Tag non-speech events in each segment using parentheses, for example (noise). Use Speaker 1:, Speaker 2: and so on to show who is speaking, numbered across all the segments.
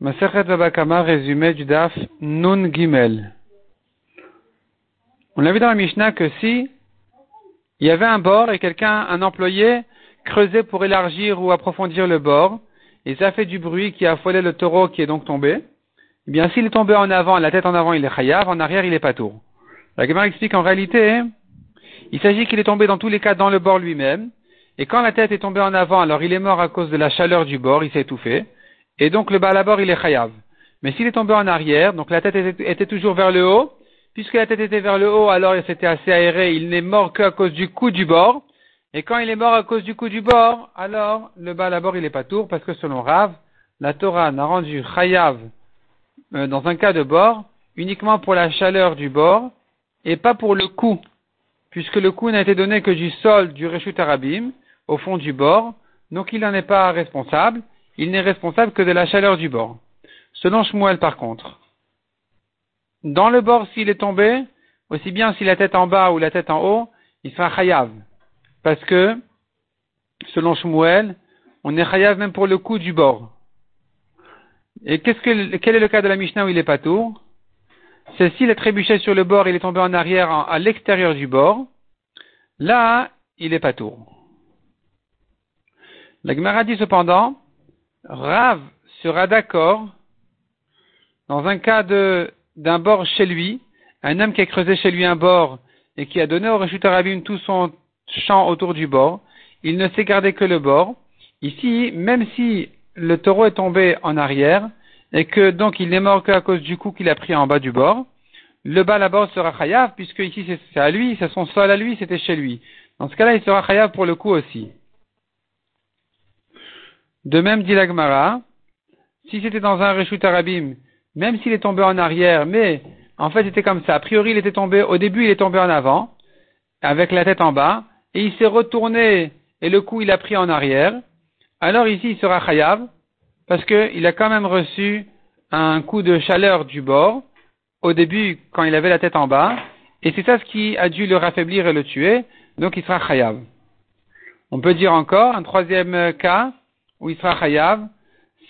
Speaker 1: Maseret Babakama, résumé du DAF Nun Gimel. On a vu dans la Mishnah que si il y avait un bord et quelqu'un, un employé, creusait pour élargir ou approfondir le bord, et ça fait du bruit qui a affolé le taureau qui est donc tombé, eh bien s'il est tombé en avant, la tête en avant, il est chayav, en arrière, il est patour. La Gemara explique en réalité, il s'agit qu'il est tombé dans tous les cas dans le bord lui-même, et quand la tête est tombée en avant, alors il est mort à cause de la chaleur du bord, il s'est étouffé, et donc le balabord il est chayav. Mais s'il est tombé en arrière, donc la tête était, toujours vers le haut, puisque la tête était vers le haut, alors c'était assez aéré, il n'est mort qu'à cause du coup du bord, et quand il est mort à cause du coup du bord, alors le balabord il est pas tour, parce que selon Rav, la Torah n'a rendu chayav euh, dans un cas de bord uniquement pour la chaleur du bord et pas pour le coup, puisque le coup n'a été donné que du sol du Reshut Arabim, au fond du bord, donc il n'en est pas responsable, il n'est responsable que de la chaleur du bord. Selon Shmuel, par contre, dans le bord, s'il est tombé, aussi bien si la tête en bas ou la tête en haut, il sera chayav. Parce que, selon Shmuel, on est chayav même pour le coup du bord. Et qu'est-ce que, quel est le cas de la Mishnah où il est pas tour? C'est s'il est trébuché sur le bord, il est tombé en arrière à l'extérieur du bord. Là, il est pas tour. La Gemara dit cependant, Rav sera d'accord dans un cas d'un bord chez lui, un homme qui a creusé chez lui un bord et qui a donné au Reshut Arabim tout son champ autour du bord, il ne s'est gardé que le bord. Ici, même si le taureau est tombé en arrière et que donc il n'est mort qu'à cause du coup qu'il a pris en bas du bord, le bas là-bas sera chayav puisque ici c'est à lui, c'est son sol à lui, c'était chez lui. Dans ce cas-là, il sera chayav pour le coup aussi. De même, dit l'Agmara, si c'était dans un Reshut Arabim, même s'il est tombé en arrière, mais en fait c'était comme ça. A priori, il était tombé, au début, il est tombé en avant, avec la tête en bas, et il s'est retourné, et le coup, il a pris en arrière. Alors ici, il sera chayav, parce qu'il a quand même reçu un coup de chaleur du bord, au début, quand il avait la tête en bas, et c'est ça ce qui a dû le raffaiblir et le tuer, donc il sera chayav. On peut dire encore, un troisième cas, où il sera chayav,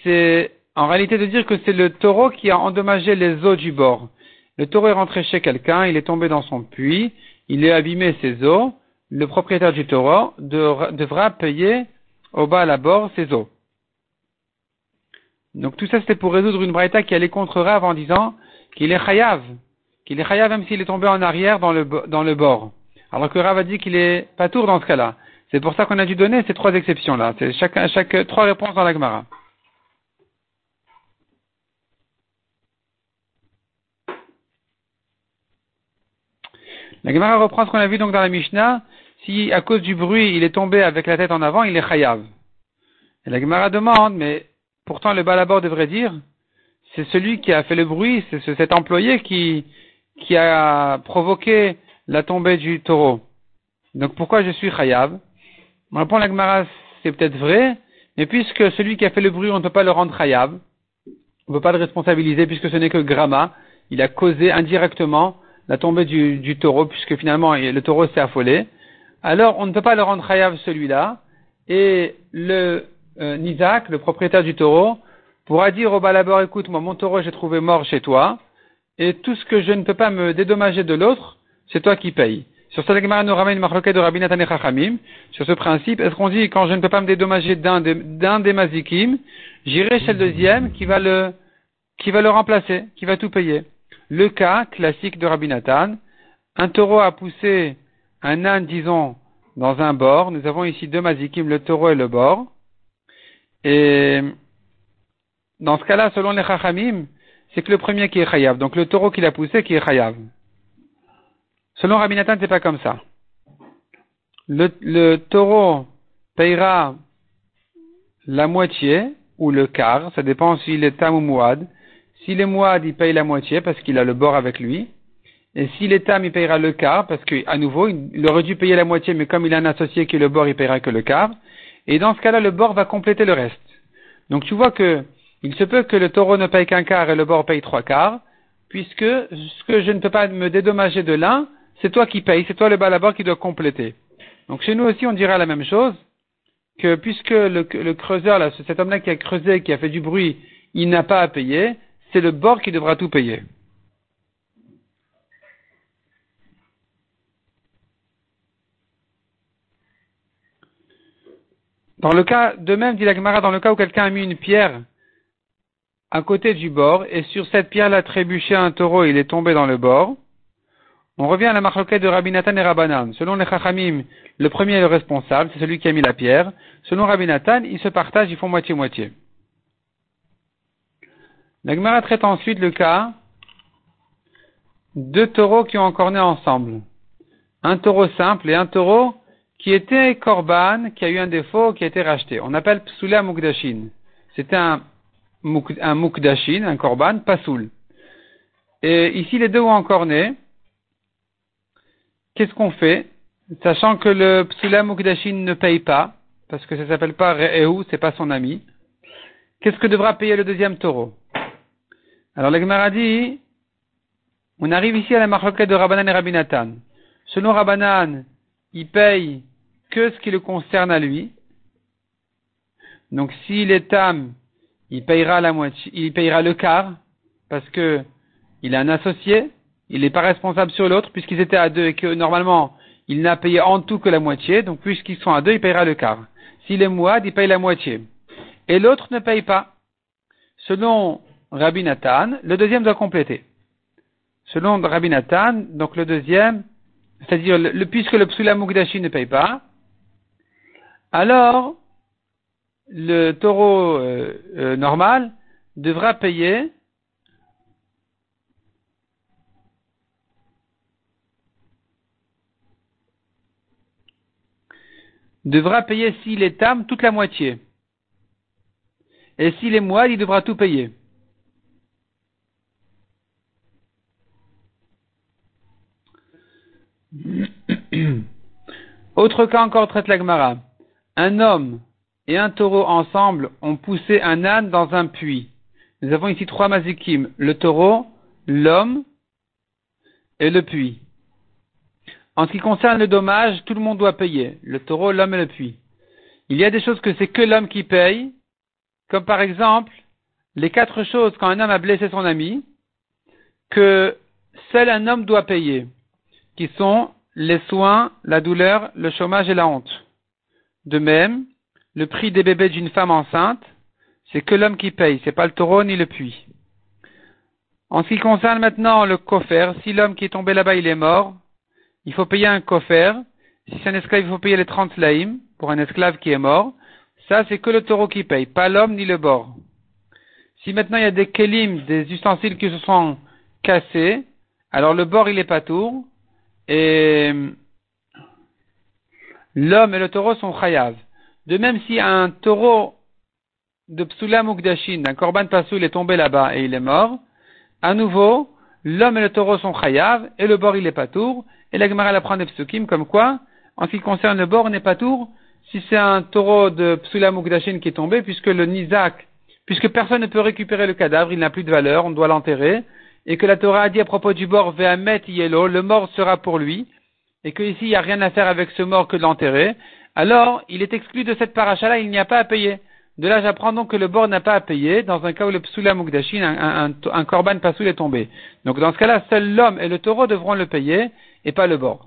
Speaker 1: c'est en réalité de dire que c'est le taureau qui a endommagé les eaux du bord. Le taureau est rentré chez quelqu'un, il est tombé dans son puits, il a abîmé ses eaux, le propriétaire du taureau devra payer au bas à la bord ses eaux. Donc tout ça c'était pour résoudre une braïta qui allait contre Rav en disant qu'il est chayav, qu'il est chayav même s'il est tombé en arrière dans le, dans le bord. Alors que Rav a dit qu'il est pas tour dans ce cas-là. C'est pour ça qu'on a dû donner ces trois exceptions-là. C'est chaque, trois réponses dans la Gemara. La Gemara reprend ce qu'on a vu donc dans la Mishnah. Si à cause du bruit il est tombé avec la tête en avant, il est chayav. La Gemara demande, mais pourtant le balabord devrait dire, c'est celui qui a fait le bruit, c'est cet employé qui, qui a provoqué la tombée du taureau. Donc pourquoi je suis chayav? On répond la Gemara, c'est peut-être vrai, mais puisque celui qui a fait le bruit, on ne peut pas le rendre chayav, on ne peut pas le responsabiliser puisque ce n'est que Grama, il a causé indirectement la tombée du, taureau, puisque finalement le taureau s'est affolé. Alors on ne peut pas le rendre chayav celui-là, et le euh, Nizak, le propriétaire du taureau, pourra dire au balabor, écoute, moi mon taureau j'ai trouvé mort chez toi, et tout ce que je ne peux pas me dédommager de l'autre, c'est toi qui payes. Sur de Chachamim. Sur ce principe, est-ce qu'on dit quand je ne peux pas me dédommager d'un des, mazikim, j'irai chez le deuxième qui va le, qui va le remplacer, qui va tout payer? Le cas classique de Rabbi Nathan, un taureau a poussé un âne, disons, dans un bord. Nous avons ici deux mazikim, le taureau et le bord. Et dans ce cas-là, selon les Chachamim, c'est que le premier qui est chayav. Donc le taureau qui l'a poussé qui est chayav. Selon Rabbi Nathan, c'est pas comme ça. Le, taureau payera la moitié ou le quart, ça dépend s'il est tam ou mouad. S'il est mouad, il paye la moitié parce qu'il a le bord avec lui. Et s'il est tam, il payera le quart parce qu'à nouveau, il aurait dû payer la moitié, mais comme il a un associé qui est le bord, il payera que le quart. Et dans ce cas-là, le bord va compléter le reste. Donc tu vois que il se peut que le taureau ne paye qu'un quart et le bord paye trois quarts, puisque ce que je ne peux pas me dédommager de l'un, c'est toi qui payes, c'est toi le balabar qui doit compléter. Donc chez nous aussi, on dirait la même chose, que puisque le, creuseur, là, cet homme-là qui a creusé, qui a fait du bruit, il n'a pas à payer, c'est le bord qui devra tout payer. Dans le cas, de même, dit la Gemara, dans le cas où quelqu'un a mis une pierre à côté du bord, et sur cette pierre, il a trébuché un taureau, il est tombé dans le bord, on revient à la marloquette de Rabbi Nathan et Rabbanan. Selon les Chachamim, le premier est le responsable, c'est celui qui a mis la pierre. Selon Rabbi Nathan, ils se partagent, ils font moitié-moitié. La traite ensuite le cas deux taureaux qui ont encore né ensemble. Un taureau simple et un taureau qui était korban, qui a eu un défaut, qui a été racheté. On appelle psoula mukdashin. C'était un, un mukdashin, un korban, pasoul. Et ici, les deux ont encore né. Qu'est-ce qu'on fait? Sachant que le psoula mukdashin ne paye pas, parce que ça s'appelle pas Re'ehu, c'est pas son ami. Qu'est-ce que devra payer le deuxième taureau? Alors, la dit, on arrive ici à la marloquette de Rabbanan et Rabinatan. Selon Rabbanan, il paye que ce qui le concerne à lui. Donc s'il est âme, il payera la moitié, il payera le quart, parce que il a un associé, il n'est pas responsable sur l'autre, puisqu'ils étaient à deux et que normalement il n'a payé en tout que la moitié, donc puisqu'ils sont à deux, il payera le quart. S'il est mouad, il paye la moitié. Et l'autre ne paye pas. Selon Rabbi Nathan, le deuxième doit compléter. Selon Rabbi Nathan, donc le deuxième, c'est-à-dire le, puisque le psula mukdashi ne paye pas, alors le taureau euh, euh, normal devra payer devra payer s'il est tam toute la moitié. Et s'il est moelle, il devra tout payer. (coughs) Autre cas encore traite la Gemara. Un homme et un taureau ensemble ont poussé un âne dans un puits. Nous avons ici trois mazikim, le taureau, l'homme et le puits. En ce qui concerne le dommage, tout le monde doit payer, le taureau, l'homme et le puits. Il y a des choses que c'est que l'homme qui paye, comme par exemple les quatre choses quand un homme a blessé son ami, que seul un homme doit payer, qui sont les soins, la douleur, le chômage et la honte. De même, le prix des bébés d'une femme enceinte, c'est que l'homme qui paye, c'est pas le taureau ni le puits. En ce qui concerne maintenant le coffre, si l'homme qui est tombé là-bas il est mort, il faut payer un coffre. Si c'est un esclave, il faut payer les 30 laïms pour un esclave qui est mort. Ça, c'est que le taureau qui paye, pas l'homme ni le bord. Si maintenant il y a des kelim, des ustensiles qui se sont cassés, alors le bord il est pas tour, et l'homme et le taureau sont chayav. De même si un taureau de Psula Mukdashin, d'un Korban Pasoul est tombé là-bas et il est mort, à nouveau, l'homme et le taureau sont chayav et le bord il est pas tour, et la Gemara apprend des psukim comme quoi, en ce qui concerne le bord n'est pas tour, si c'est un taureau de Psula Mukdashin qui est tombé, puisque le Nizak, puisque personne ne peut récupérer le cadavre, il n'a plus de valeur, on doit l'enterrer, et que la Torah a dit à propos du mort, Ve'amet Yelo, le mort sera pour lui, et qu'ici il n'y a rien à faire avec ce mort que de l'enterrer, alors il est exclu de cette paracha-là, il n'y a pas à payer. De là, j'apprends donc que le bord n'a pas à payer dans un cas où le psula mukdashin, un, un, un korban pasoul est tombé. Donc dans ce cas-là, seul l'homme et le taureau devront le payer et pas le bord.